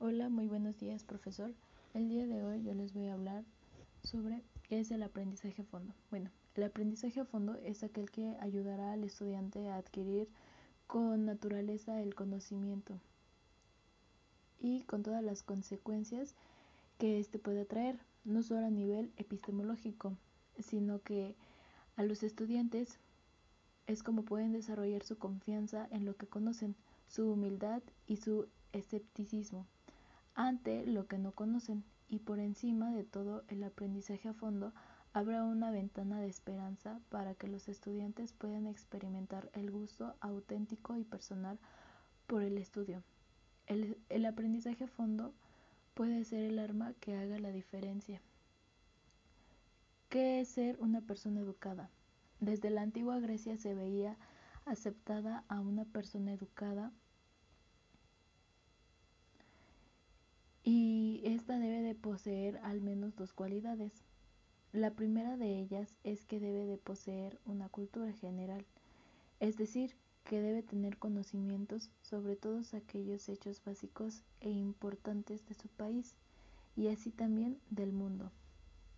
Hola, muy buenos días, profesor. El día de hoy yo les voy a hablar sobre qué es el aprendizaje a fondo. Bueno, el aprendizaje a fondo es aquel que ayudará al estudiante a adquirir con naturaleza el conocimiento y con todas las consecuencias que éste puede traer, no solo a nivel epistemológico, sino que a los estudiantes es como pueden desarrollar su confianza en lo que conocen, su humildad y su escepticismo ante lo que no conocen y por encima de todo el aprendizaje a fondo habrá una ventana de esperanza para que los estudiantes puedan experimentar el gusto auténtico y personal por el estudio. El, el, aprendizaje a fondo puede ser el arma que haga la diferencia. ¿Qué es ser una persona educada? Desde la antigua Grecia se veía aceptada a una persona educada y esta debe de poseer al menos dos cualidades. La primera de ellas es que debe de poseer una cultura general, es decir, que debe tener conocimientos sobre todos aquellos hechos básicos e importantes de su país y así también del mundo,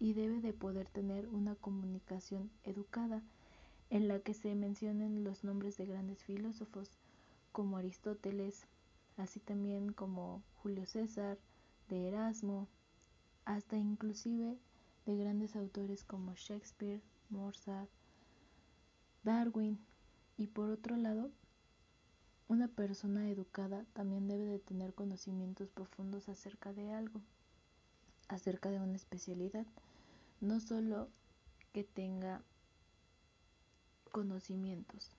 y debe de poder tener una comunicación educada en la que se mencionen los nombres de grandes filósofos como Aristóteles, así también como Julio César, de Erasmo, hasta inclusive de grandes autores como Shakespeare, Mozart, Darwin. Y por otro lado, una persona educada también debe de tener conocimientos profundos acerca de algo, acerca de una especialidad, no solo que tenga conocimientos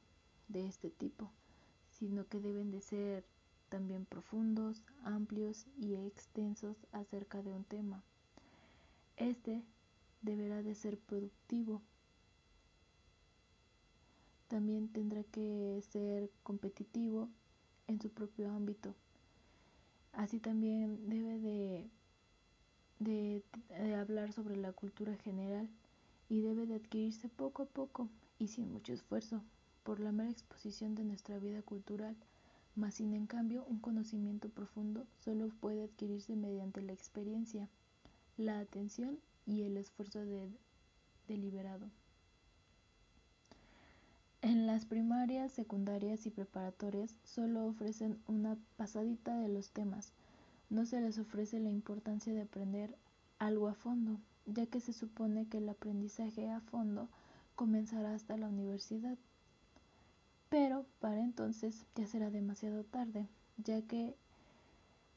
de este tipo, sino que deben de ser también profundos, amplios y extensos acerca de un tema. Este deberá de ser productivo. También tendrá que ser competitivo en su propio ámbito. Así también debe de, de, de hablar sobre la cultura general y debe de adquirirse poco a poco y sin mucho esfuerzo por la mera exposición de nuestra vida cultural mas sin en cambio un conocimiento profundo solo puede adquirirse mediante la experiencia, la atención y el esfuerzo de, deliberado. En las primarias, secundarias y preparatorias solo ofrecen una pasadita de los temas, no se les ofrece la importancia de aprender algo a fondo, ya que se supone que el aprendizaje a fondo comenzará hasta la universidad. Pero para entonces ya será demasiado tarde, ya que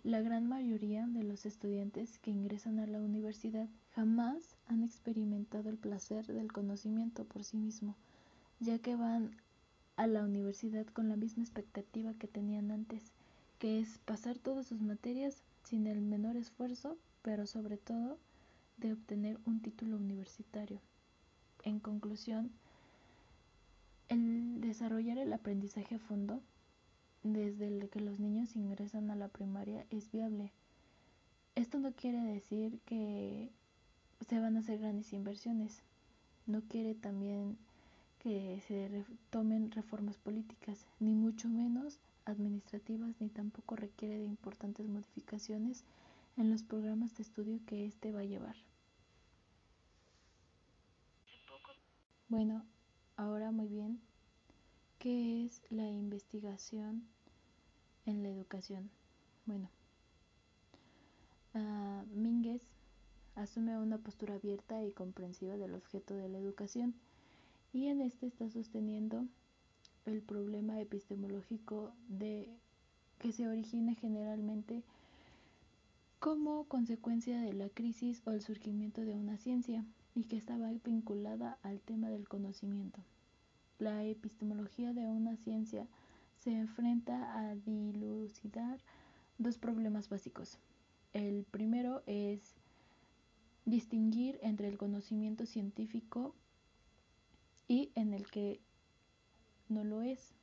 la gran mayoría de los estudiantes que ingresan a la universidad jamás han experimentado el placer del conocimiento por sí mismo, ya que van a la universidad con la misma expectativa que tenían antes, que es pasar todas sus materias sin el menor esfuerzo, pero sobre todo de obtener un título universitario. En conclusión, el desarrollar el aprendizaje a fondo desde que los niños ingresan a la primaria es viable. Esto no quiere decir que se van a hacer grandes inversiones. No quiere también que se tomen reformas políticas, ni mucho menos administrativas, ni tampoco requiere de importantes modificaciones en los programas de estudio que éste va a llevar. Bueno, Ahora muy bien, ¿qué es la investigación en la educación? Bueno, uh, Mínguez asume una postura abierta y comprensiva del objeto de la educación y en este está sosteniendo el problema epistemológico de que se origina generalmente como consecuencia de la crisis o el surgimiento de una ciencia y que estaba vinculada al tema del conocimiento. La epistemología de una ciencia se enfrenta a dilucidar dos problemas básicos. El primero es distinguir entre el conocimiento científico y en el que no lo es.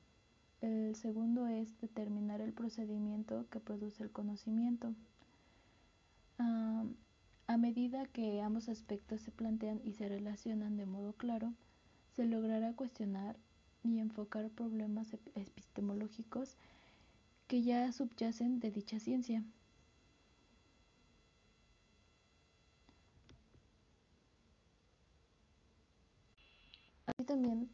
El segundo es determinar el procedimiento que produce el conocimiento. A medida que ambos aspectos se plantean y se relacionan de modo claro, se logrará cuestionar y enfocar problemas epistemológicos que ya subyacen de dicha ciencia. Así también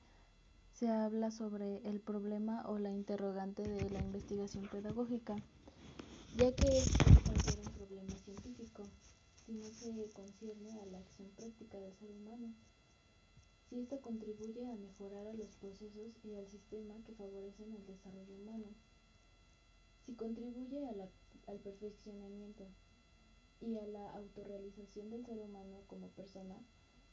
se habla sobre el problema o la interrogante de la investigación pedagógica, ya que es un problema científico si no se concierne a la acción práctica del ser humano, si ésta contribuye a mejorar a los procesos y al sistema que favorecen el desarrollo humano, si contribuye al perfeccionamiento y a la autorrealización del ser humano como persona,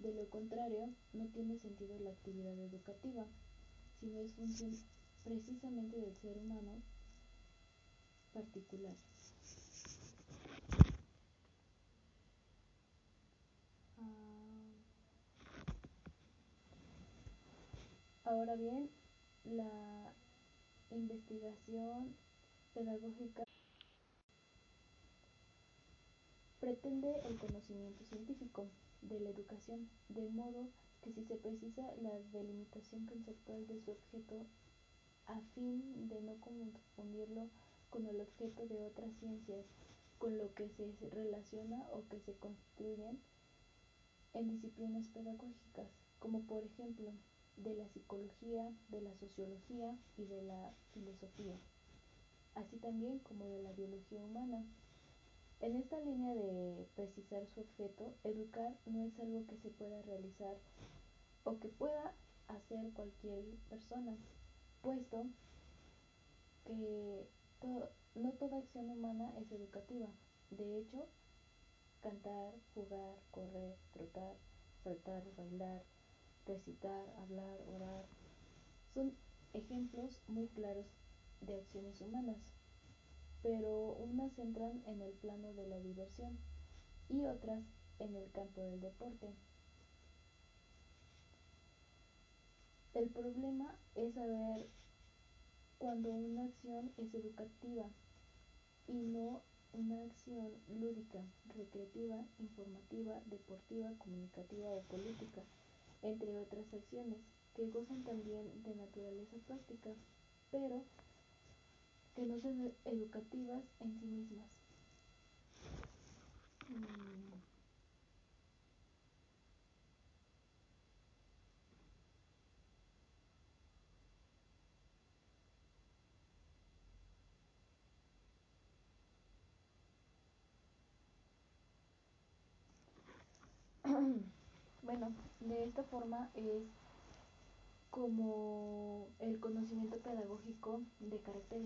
de lo contrario, no tiene sentido la actividad educativa sino es función precisamente del ser humano particular. Ahora bien, la investigación pedagógica pretende el conocimiento científico de la educación, de modo que si se precisa la delimitación conceptual de su objeto a fin de no confundirlo con el objeto de otras ciencias con lo que se relaciona o que se construyen en disciplinas pedagógicas, como por ejemplo de la psicología, de la sociología y de la filosofía, así también como de la biología humana. En esta línea de precisar su objeto, educar no es algo que se pueda realizar o que pueda hacer cualquier persona, puesto que no toda acción humana es educativa. De hecho, cantar, jugar, correr, trotar, saltar, bailar, recitar, hablar, orar, son ejemplos muy claros de acciones humanas, pero unas entran en el plano de la diversión y otras en el campo del deporte. El problema es saber cuando una acción es educativa y no una acción lúdica, recreativa, informativa, deportiva, comunicativa o política, entre otras acciones que gozan también de naturaleza práctica, pero que no son educativas en sí mismas. Mm. bueno, de esta forma es como el conocimiento pedagógico de carácter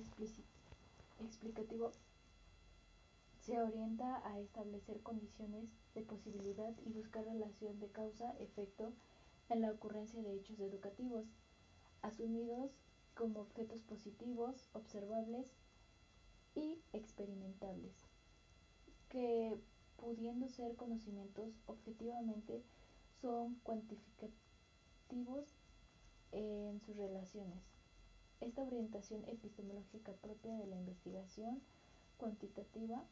explicativo se orienta a establecer condiciones de posibilidad y buscar relación de causa-efecto en la ocurrencia de hechos educativos, asumidos como objetos positivos, observables y experimentables, que pudiendo ser conocimientos objetivamente son cuantificativos en sus relaciones. Esta orientación epistemológica propia de la investigación cuantitativa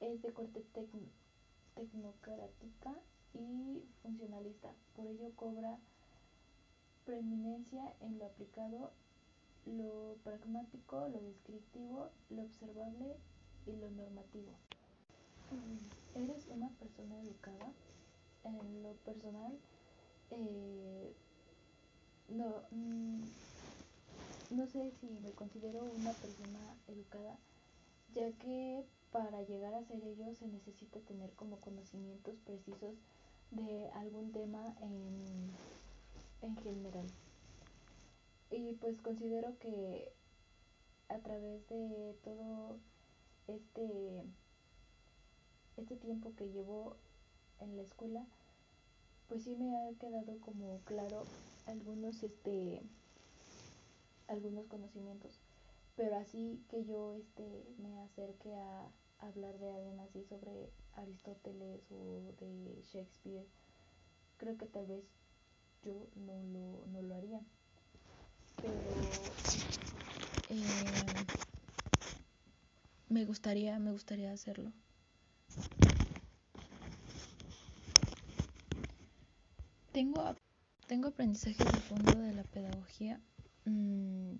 es de corte tecnocrática y funcionalista, por ello cobra preeminencia en lo aplicado, lo pragmático, lo descriptivo, lo observable y lo normativo. ¿Eres una persona educada? En lo personal, eh, no, mm, no sé si me considero una persona educada, ya que para llegar a ser ello se necesita tener como conocimientos precisos de algún tema en, en general. Y pues considero que a través de todo este este tiempo que llevo en la escuela, pues sí me ha quedado como claro algunos este algunos conocimientos, pero así que yo este me acerque a hablar de alguien así sobre Aristóteles o de Shakespeare, creo que tal vez yo no lo, no lo haría. Pero eh, me gustaría, me gustaría hacerlo. Tengo, tengo aprendizajes de fondo de la pedagogía, mm,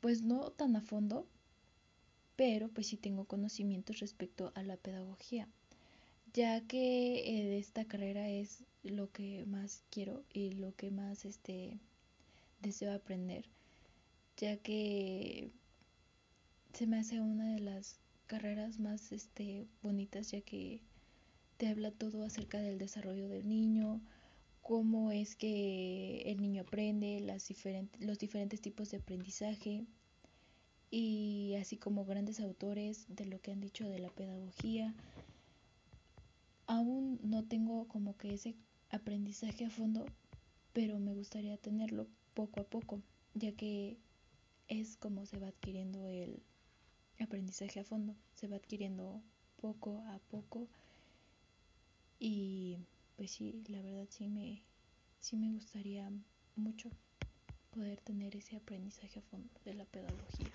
pues no tan a fondo, pero pues sí tengo conocimientos respecto a la pedagogía, ya que eh, de esta carrera es lo que más quiero y lo que más este deseo aprender, ya que se me hace una de las carreras más este bonitas ya que te habla todo acerca del desarrollo del niño, cómo es que el niño aprende, las diferentes, los diferentes tipos de aprendizaje y así como grandes autores de lo que han dicho de la pedagogía. Aún no tengo como que ese aprendizaje a fondo, pero me gustaría tenerlo poco a poco, ya que es como se va adquiriendo el aprendizaje a fondo, se va adquiriendo poco a poco y pues sí, la verdad sí me, sí me gustaría mucho poder tener ese aprendizaje a fondo de la pedagogía.